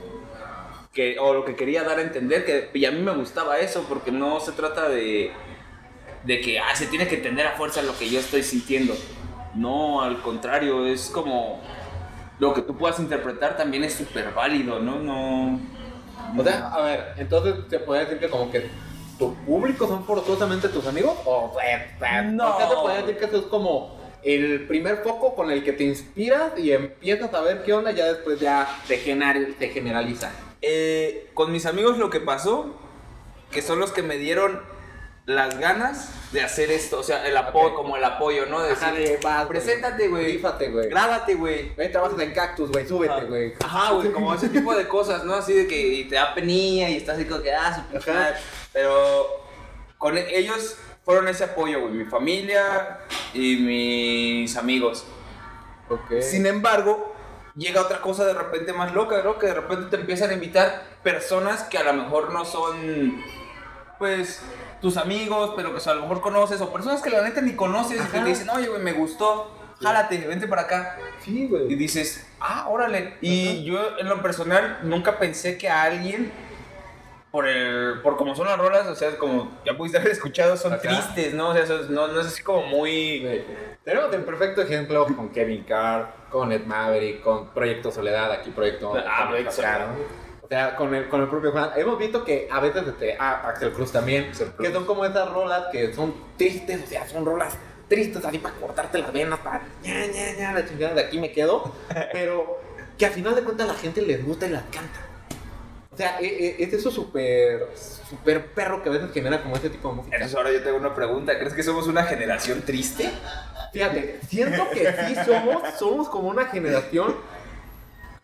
S2: que o lo que quería dar a entender que y a mí me gustaba eso porque no se trata de de que ah, se tiene que entender a fuerza lo que yo estoy sintiendo. No, al contrario, es como lo que tú puedas interpretar también es súper válido, ¿no? No.
S1: O sea, a ver, entonces se puede decir que como que tu público son forzosamente tus amigos o sea,
S2: No.
S1: ¿por qué se puede decir que eso es como el primer foco con el que te inspiras y empiezas a ver qué onda ya después ya te, gener- te generaliza.
S2: Eh, con mis amigos lo que pasó, que son los que me dieron las ganas de hacer esto, o sea, el apoyo,
S1: Ok.
S2: como el apoyo, ¿no? De
S1: Ajá,
S2: decir,
S1: de, vas, güey.
S2: preséntate, güey,
S1: güey.
S2: grábate, güey.
S1: Güey, trabajas en cactus, güey, súbete, güey.
S2: Ajá, güey, como ese tipo de cosas, ¿no? Así de que y te da penilla y estás así como que, ah, su
S1: Ajá.
S2: Pero con e- ellos fueron ese apoyo, güey, mi familia y mis amigos.
S1: Ok.
S2: Sin embargo, llega otra cosa de repente más loca, ¿no? Que de repente te empiezan a invitar personas que a lo mejor no son, pues, tus amigos, pero que a lo mejor conoces, o personas que la neta ni conoces y te dicen, oye, güey, me gustó, jálate, vente para acá.
S1: Sí,
S2: Y
S1: güey.
S2: dices, ah, órale. Y
S1: Ajá.
S2: yo en lo personal nunca pensé que a alguien, por el, por como son las rolas, o sea, como ya pudiste haber escuchado, son tristes, ¿no? O sea, es- no, no es así como muy...
S1: Tenemos el perfecto ejemplo con Kevin Carr, con Ed Maverick, con Proyecto Soledad, aquí Proyecto
S2: Ah, Proyecto Soledad.
S1: O sea, con el, con el propio Juan. Hemos visto que a veces, este, ah, Axel Cruz también,
S2: Cruz.
S1: que son como esas rolas que son tristes, o sea, son rolas tristes así para cortarte las venas, para ña, ña, ña, la chingada de aquí me quedo, pero que al final de cuentas la gente les gusta y las canta. O sea, e- e- es eso súper, súper perro que a veces genera como ese tipo de música.
S2: Entonces ahora yo tengo una pregunta, ¿crees que somos una generación triste?
S1: Fíjate, siento que sí somos, somos como una generación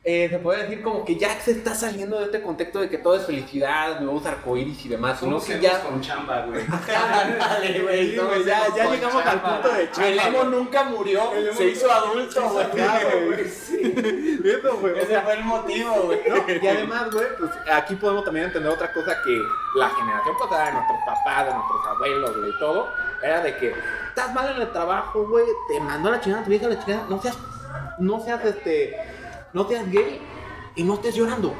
S1: eh, se puede decir como que ya se está saliendo de este contexto de que todo es felicidad, luego arcoíris y demás,
S3: Somos
S1: que
S3: ya con chamba, güey.
S1: Dale, güey,
S3: Sí,
S1: no,
S3: güey,
S1: ya, llegamos al punto de chamba.
S2: El emo nunca murió,
S1: El emo
S2: se hizo adulto, güey.
S1: Claro, güey, sí. Eso, güey. o
S2: Ese fue el motivo, güey.
S1: ¿no? Y además, güey, pues aquí podemos también entender otra cosa que la generación pasada de nuestros papás, de nuestros abuelos, güey, y todo, era de que estás mal en el trabajo, güey, te mandó la chingada tu vieja la chingada, no seas, no seas, este, no seas gay y no estés llorando.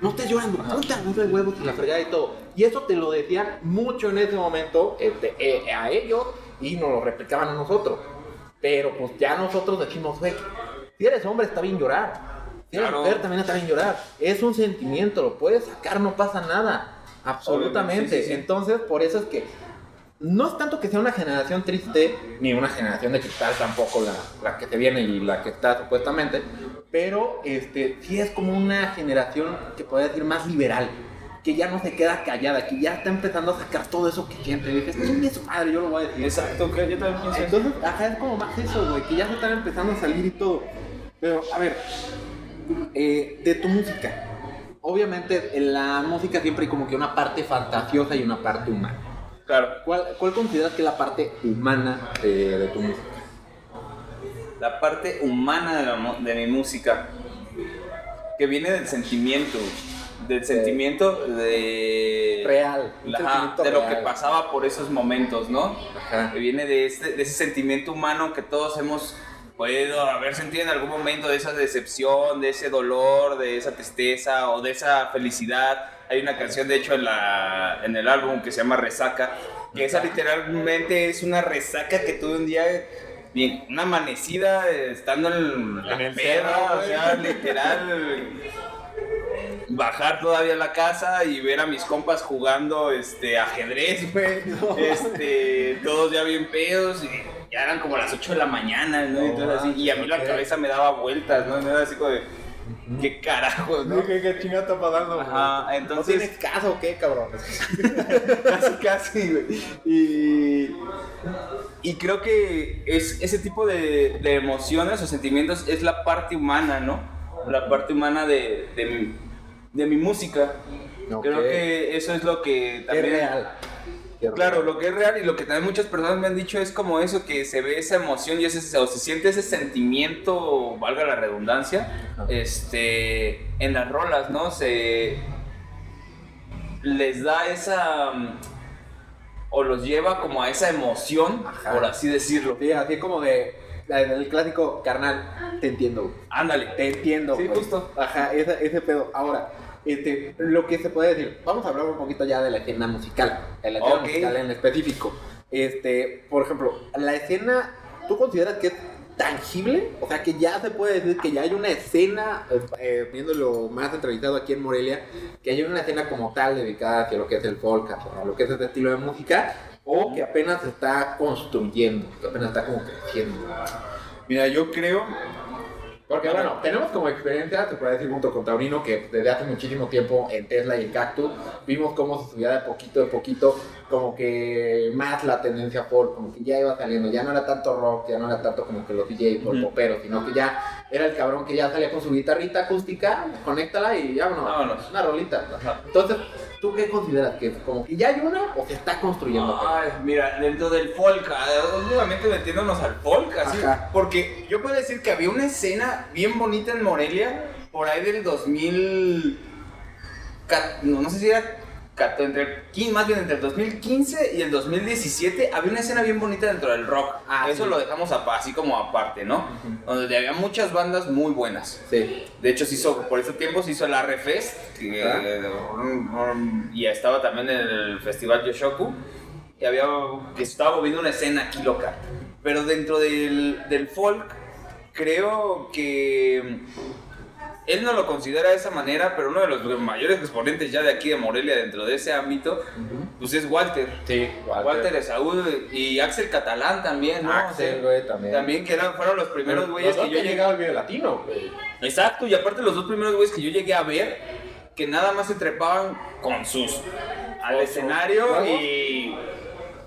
S1: No estés llorando, puta, no de huevos y la fregada y todo. Y eso te lo decían mucho en ese momento este, eh, a ellos y nos lo replicaban a nosotros. Pero pues ya nosotros decimos, güey, si eres hombre está bien llorar. Si eres
S2: Claro.
S1: mujer también está bien llorar. Es un sentimiento, lo puedes sacar, no pasa nada. Absolutamente.
S2: Obviamente, sí, sí, sí.
S1: Entonces, por eso es que no es tanto que sea una generación triste, ni una generación de cristal tampoco la, la que te viene y la que está supuestamente, pero este, sí es como una generación que podría decir más liberal, que ya no se queda callada, que ya está empezando a sacar todo eso que siente. Y dices, chingue su madre, yo lo voy a decir.
S2: Exacto, que yo también pienso.
S1: Entonces, ajá, es como más eso, güey, que ya se están empezando a salir y todo. Pero, a ver, eh, de tu música. Obviamente, en la música siempre hay como que una parte fantasiosa y una parte humana.
S2: Claro,
S1: ¿Cuál, cuál consideras que es la parte humana de, de tu música?
S2: la parte humana de, la de mi música, que viene del sentimiento, del sentimiento de...
S1: Real. un
S2: Ajá,
S1: sentimiento
S2: de lo que pasaba por esos momentos, ¿no?
S1: Ajá.
S2: que viene de, este, de ese sentimiento humano que todos hemos podido haber sentido en algún momento, de esa decepción, de ese dolor, de esa tristeza o de esa felicidad. Hay una canción, de hecho, en, la, en el álbum que se llama Resaca, que esa literalmente es una resaca que tuve un día, bien, una amanecida, eh, estando en, la
S1: En
S2: peda, o sea, literal bajar todavía a la casa y ver a mis compas jugando este ajedrez, güey. Este, todos ya bien pedos y ya eran como las 8 de la mañana, ¿no? Y, entonces así, y a mí la cabeza me daba vueltas, ¿no? Era así como de, ¿qué carajos, no?
S1: ¿Qué, qué chingada está pasando? güey?
S2: Ajá, entonces-
S1: ¿No tienes caso o qué, cabrón?
S2: casi, casi, güey. Y, y creo que es, ese tipo de, de emociones o sentimientos es la parte humana, ¿no? La parte humana de, de, mi, de mi música. Creo que eso es lo que
S1: Es
S2: también...
S1: real.
S2: Claro, lo que es real y lo que también muchas personas me han dicho es como eso, que se ve esa emoción y ese, o se siente ese sentimiento, valga la redundancia,
S1: Ajá.
S2: este, en las rolas, ¿no? Se les da esa, mm, o los lleva como a esa emoción,
S1: Ajá.
S2: por así decirlo.
S1: Sí, así como de. El clásico carnal, te entiendo.
S2: Ándale.
S1: Te entiendo.
S2: Sí, justo.
S1: Ajá, ese, ese pedo. Ahora, este, lo que se puede decir, vamos a hablar un poquito ya de la escena musical, de la escena
S2: Ok.
S1: musical en específico. Este, por ejemplo, la escena, ¿tú consideras que es tangible? O sea, que ya se puede decir que ya hay una escena, eh, viéndolo más entrevistado aquí en Morelia, que hay una escena como tal dedicada hacia lo que es el folk, hacia lo que es este estilo de música, o que apenas se está construyendo, que apenas está como creciendo.
S2: Mira, yo creo
S1: Porque bueno, tenemos como experiencia, se puede decir junto con Taurino, que desde hace muchísimo tiempo en Tesla y en Cactus vimos cómo se subía de poquito de poquito, como que más la tendencia folk, como que ya iba saliendo, ya no era tanto rock, ya no era tanto como que los DJs o
S2: Ujú.
S1: poperos, sino que ya era el cabrón que ya salía con su guitarrita acústica, conéctala y ya bueno,
S2: Vámonos.
S1: una rolita.
S2: Ajá.
S1: Entonces, ¿tú qué consideras? ¿Que como que ya hay una o se está construyendo?
S2: Ay, mira, dentro del folk, ah, últimamente metiéndonos al folk, así,
S1: Ajá.
S2: porque yo puedo decir que había una escena bien bonita en Morelia, por ahí del 2000, ca- no, no sé si era, entre, más bien entre el 2015 y el 2017, había una escena bien bonita dentro del rock,
S1: Ah,
S2: eso
S1: sí.
S2: lo dejamos así como aparte, ¿no? Donde había muchas bandas muy buenas.
S1: Sí.
S2: De hecho, se hizo, por ese tiempo se hizo el que,
S1: Ah.
S2: um, y estaba también en el festival Yoshoku, y había, estaba moviendo una escena aquí loca. Pero dentro del, del folk, creo que él no lo considera de esa manera, pero uno de los mayores exponentes ya de aquí de Morelia dentro de ese ámbito, pues es Walter.
S1: Sí,
S2: Walter, Esaú y Axel Catalán también, ¿no?
S1: Axel,
S2: O sea,
S1: güey, también.
S2: También que eran, fueron los primeros güeyes que yo llegué
S1: al video latino, güey.
S2: Exacto, y aparte los dos primeros güeyes que yo llegué a ver, que nada más se trepaban con sus al
S1: Con
S2: escenario y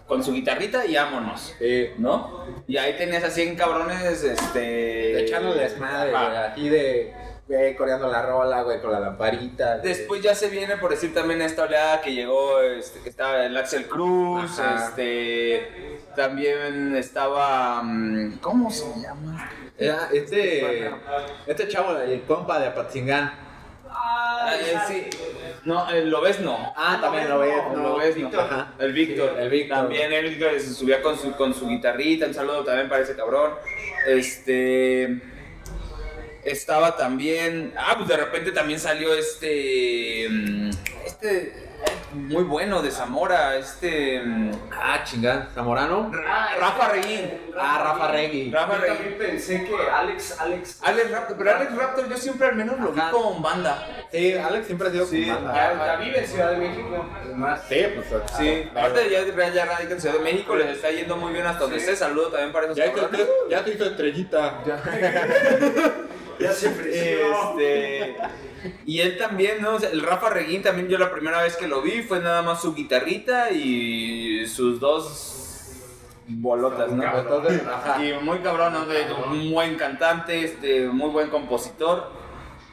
S2: con su guitarrita y vámonos,
S1: Sí.
S2: ¿no? Y ahí tenías a 100 cabrones, este...
S1: echando desmadre,
S2: Ajá.
S1: güey, así de, güey, coreando la rola, güey, con la lamparita. güey.
S2: Después ya se viene por decir también esta oleada que llegó, este, que estaba el Axel Cruz,
S1: Ajá.
S2: este, también estaba, mm, ¿cómo se llama?
S1: Era este, este chavo, el compa de Apatzingán.
S2: Ah, eh, sí. No, el Lobezno.
S1: Ah, también lo ves,
S2: El
S1: no,
S2: Lobezno.
S1: Ajá.
S2: El Víctor.
S1: Sí, el Víctor.
S2: También él que se subía con su, con su guitarrita. Un saludo también para ese cabrón. Este. Estaba también. Ah, pues de repente también salió este. mm, Este. Muy bueno de Zamora. Este. mm,
S1: Ah, chingada, Zamorano.
S2: Rafa Reguín.
S1: Ah, Rafa Regui.
S2: Rafa Reguín.
S3: también pensé que Alex, Alex.
S2: Alex Raptor, pero Alex Raptor yo siempre al menos lo vi con banda.
S1: Sí, Alex siempre ha sido
S2: Sí,
S1: con banda.
S3: Ya, ya vive en Ciudad de México, además.
S1: Sí, pues.
S2: Sí, aparte ya, ya, ya radica en Ciudad de México, les está yendo muy bien hasta donde
S3: Sí.
S2: esté. Saludo también para esos
S1: Ya, te,
S2: cabrones.
S1: ya te hizo estrellita.
S3: Ya se.
S2: Este, y él también, ¿no? O sea, el Rafa Reguín también yo la primera vez que lo vi fue nada más su guitarrita y sus dos bolotas, ¿no?
S1: Entonces.
S2: Y muy cabrón, ¿no? De- un buen cantante, este, muy buen compositor.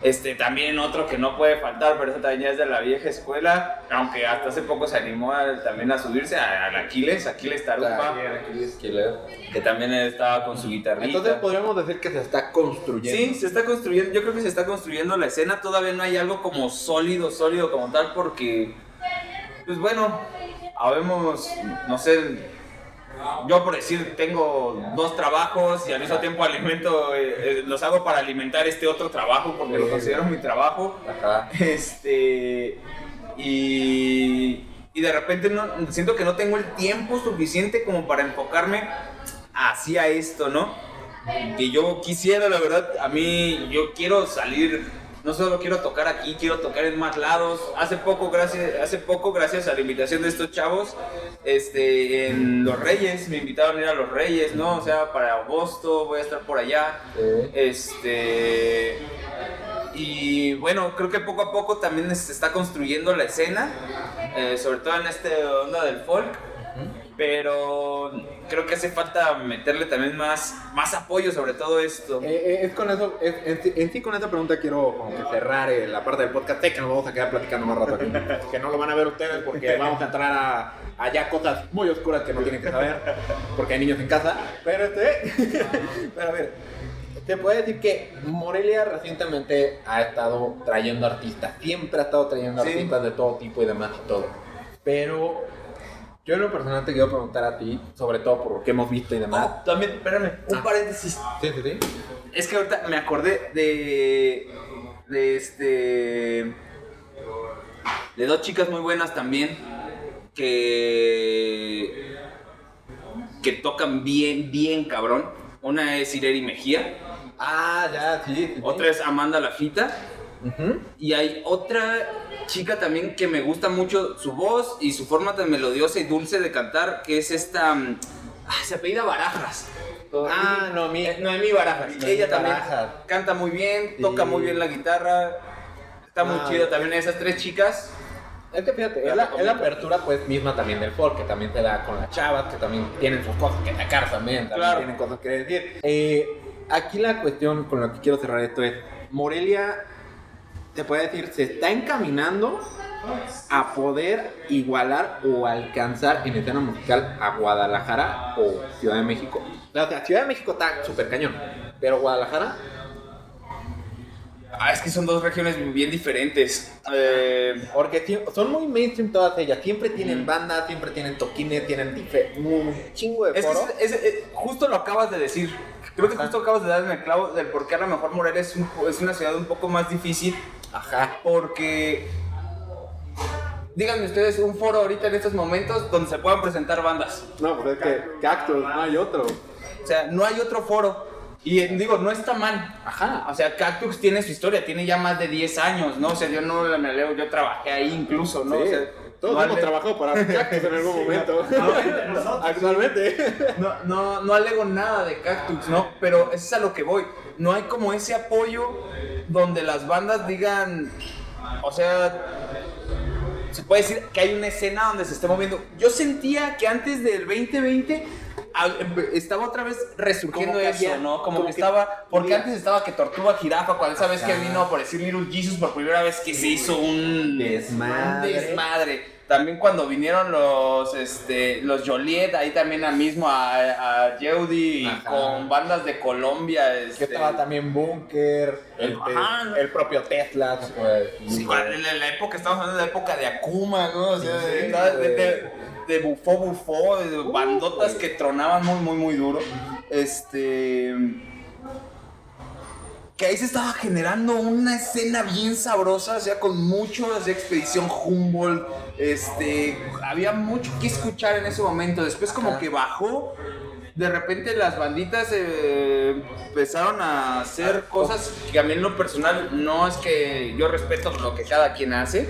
S2: Este, también otro que no puede faltar, pero eso también ya es de la vieja escuela, aunque hasta hace poco se animó a- también a subirse al Aquiles, Aquiles Tarupa, que también estaba con su guitarrita.
S1: Entonces podríamos decir que se está construyendo.
S2: Sí, se está construyendo, yo creo que se está construyendo la escena, todavía no hay algo como sólido, sólido como tal, porque, pues bueno, habemos, no sé, yo por decir, tengo dos trabajos y al mismo tiempo alimento, eh, eh, los hago para alimentar este otro trabajo, porque lo considero mi trabajo,
S1: Ajá.
S2: este, y, y de repente no, siento que no tengo el tiempo suficiente como para enfocarme hacia esto, ¿no? Que yo quisiera, la verdad, a mí, yo quiero salir, no solo quiero tocar aquí, quiero tocar en más lados. Hace poco, gracias, hace poco, gracias a la invitación de estos chavos, este, en Los Reyes, me invitaron a ir a Los Reyes, ¿no? O sea, para agosto voy a estar por allá.
S1: Sí.
S2: Este. Y bueno, creo que poco a poco también se está construyendo la escena, eh, sobre todo en esta onda del folk. Pero creo que hace falta meterle también más, más apoyo sobre todo esto.
S1: Eh, eh, es con eso, es- en, sí- en sí con esta pregunta quiero como que cerrar eh, la parte del podcast, que nos vamos a quedar platicando más rato aquí, que no lo van a ver ustedes porque vamos a entrar a, a ya cosas muy oscuras que no tienen que saber, porque hay niños en casa, pero este, pero a ver, te puedo decir que Morelia recientemente ha estado trayendo artistas, siempre ha estado trayendo
S2: Sí.
S1: artistas de todo tipo y demás y todo, pero yo en lo personal te quiero preguntar a ti, sobre todo por lo que hemos visto y demás.
S2: Ah, también, espérame, un
S1: Ah.
S2: paréntesis.
S1: Sí, sí, sí.
S2: Es que ahorita me acordé de. de este. de dos chicas muy buenas también. que. que tocan bien, bien cabrón. Una es Ireri Mejía,
S1: Ah, ya, sí. sí, sí.
S2: otra es Amanda Lafita. Y hay otra chica también que me gusta mucho su voz y su forma tan melodiosa y dulce de cantar, que es esta. ah, se apellida Barajas.
S1: Ah, no, mi.
S2: Eh, Noemí Barajas.
S1: Noemí
S2: Ella también
S1: Barajas.
S2: canta muy bien,
S1: Sí.
S2: toca muy bien la guitarra. Está muy
S1: Ah.
S2: chido también esas tres chicas.
S1: Es que fíjate, es la, es la apertura pues misma también del folk, que también te da con las chavas, que también tienen sus cosas que sacar también, también
S2: Claro.
S1: tienen cosas que decir. Eh, aquí la cuestión con la que quiero cerrar esto es, Morelia, te puede decir, se está encaminando a poder igualar o alcanzar en escena musical a Guadalajara o Ciudad de México. Sea, Ciudad de México está súper cañón, pero Guadalajara
S2: Ah, es que son dos regiones bien diferentes. Eh,
S1: Porque son muy mainstream todas ellas. Siempre tienen bandas, siempre tienen toquines, tienen un chingo de foro.
S2: es- es- es- justo lo acabas de decir. Creo que justo acabas de dar en el clavo del por qué a lo mejor Morelia es, un es una ciudad un poco más difícil.
S1: Ajá.
S2: Porque. Díganme ustedes un foro ahorita en estos momentos donde se puedan presentar bandas.
S1: No, pues es que Cactus, no hay otro.
S2: O sea, no hay otro foro. Y eh, digo, no está mal.
S1: Ajá.
S2: O sea, Cactus tiene su historia, tiene ya más de 10 años, ¿no? O sea, yo no me leo, yo trabajé ahí incluso, ¿no?
S1: Sí,
S2: O sea,
S1: Todos
S2: no
S1: hemos
S2: ale-
S1: trabajado para Cactus en algún momento.
S3: Nosotros.
S1: Actualmente.
S2: no, no, no alego nada de Cactus, ¿no? Pero eso es a lo que voy. No hay como ese apoyo donde las bandas digan, o sea, se puede decir que hay una escena donde se esté moviendo. Yo sentía que antes del 2020 a- empe- estaba otra vez resurgiendo eso, ¿no? Como,
S1: como
S2: que,
S1: que
S2: estaba, porque antes estaba que Tortuga Jirafa, cuando esa vez que vino a aparecer Little Jesus por primera vez que se hizo un
S1: Desmadre.
S2: un desmadre. También cuando vinieron los este los Joliet, ahí también a mismo a, a Yeudi
S1: Ajá.
S2: con bandas de Colombia.
S1: Que
S2: Este,
S1: estaba también Bunker, el,
S2: Ajá.
S1: el propio Tesla. pues,
S2: Sí, la, la época, estamos hablando de la época de Akuma, ¿no? O sea,
S1: Sí,
S2: de,
S1: sí,
S2: de,
S1: güey.
S2: de- de bufó, bufó, de bandotas
S1: güey.
S2: que tronaban muy, muy, muy duro. Este. Que ahí se estaba generando una escena bien sabrosa, o sea, con mucho de expedición Humboldt. Este. Había mucho que escuchar en ese momento. Después, como que bajó. De repente las banditas eh, empezaron a hacer cosas que a mí en lo personal no es que yo respeto lo que cada quien hace.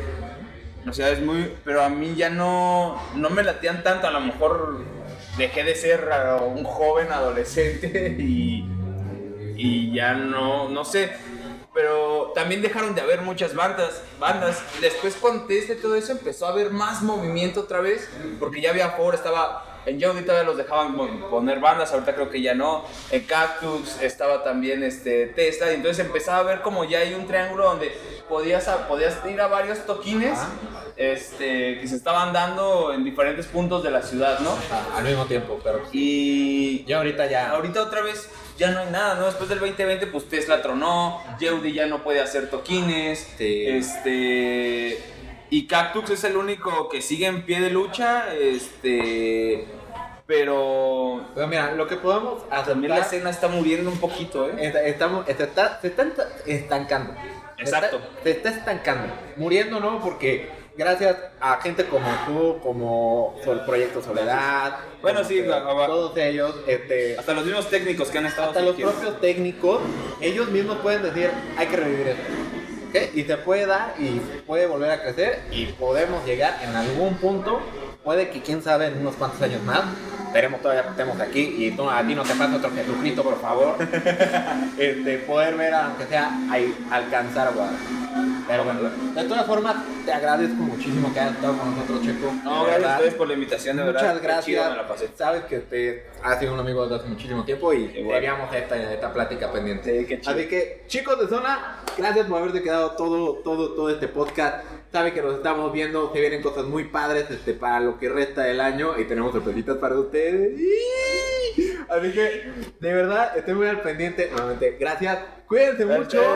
S2: O sea, es muy... Pero a mí ya no, no me latían tanto. A lo mejor dejé de ser ah, un joven adolescente y, y ya no, no sé. Pero también dejaron de haber muchas bandas, bandas. Después con Tesla y todo eso empezó a haber más movimiento otra vez, porque ya había foro, estaba en Jody todavía los dejaban poner bandas, ahorita creo que ya no. En Cactus estaba también este Tesla y entonces empezaba a ver como ya hay un triángulo donde podías podías ir a varios toquines
S1: Ah.
S2: este que se estaban dando en diferentes puntos de la ciudad, ¿no?
S1: Ah, al mismo tiempo, pero
S2: Y
S1: ya ahorita ya.
S2: Ahorita otra vez ya no hay nada, ¿no? Después del 2020, pues Tesla tronó, Yeudi ya no puede hacer toquines,
S1: Sí.
S2: este... Y Cactus es el único que sigue en pie de lucha, este... Pero...
S1: Pero mira, lo que podemos
S2: También la escena está muriendo un poquito, ¿eh?
S1: Está- estamos, se está, se está estancando.
S2: Exacto.
S1: está- Se está, estancando. Muriendo, ¿no? Porque gracias a gente como tú, como Sol Proyecto Soledad.
S2: Bueno, sí,
S1: todos ellos, este,
S2: Hasta los mismos técnicos que han estado...
S1: hasta los propios técnicos, ellos mismos pueden decir, hay que revivir esto. Y se puede dar y puede volver a crecer y podemos llegar en algún punto, puede que quién sabe en unos cuantos años más, esperemos todavía que estemos aquí y tú, a ti no te pasa otro Jesucristo, por favor, este, poder ver, aunque sea, ahí, alcanzar Guadalajara. Pero bueno, de todas formas, te agradezco muchísimo que hayas estado con nosotros, Checo.
S2: No, gracias a
S1: verdad.
S2: ustedes por la invitación, de verdad.
S1: Muchas
S2: Qué chido
S1: gracias.
S2: me la pasé.
S1: Sabes que te has sido un amigo desde hace muchísimo tiempo y
S2: Igual.
S1: teníamos esta, esta plática pendiente.
S2: Sí.
S1: Así que, chicos de zona, gracias por haberte quedado todo, todo, todo este podcast. Sabe que nos estamos viendo, se vienen cosas muy padres este, para lo que resta del año y tenemos sorpresitas para ustedes. Así que, de verdad, estoy muy al pendiente. Nuevamente, gracias. Cuídense mucho.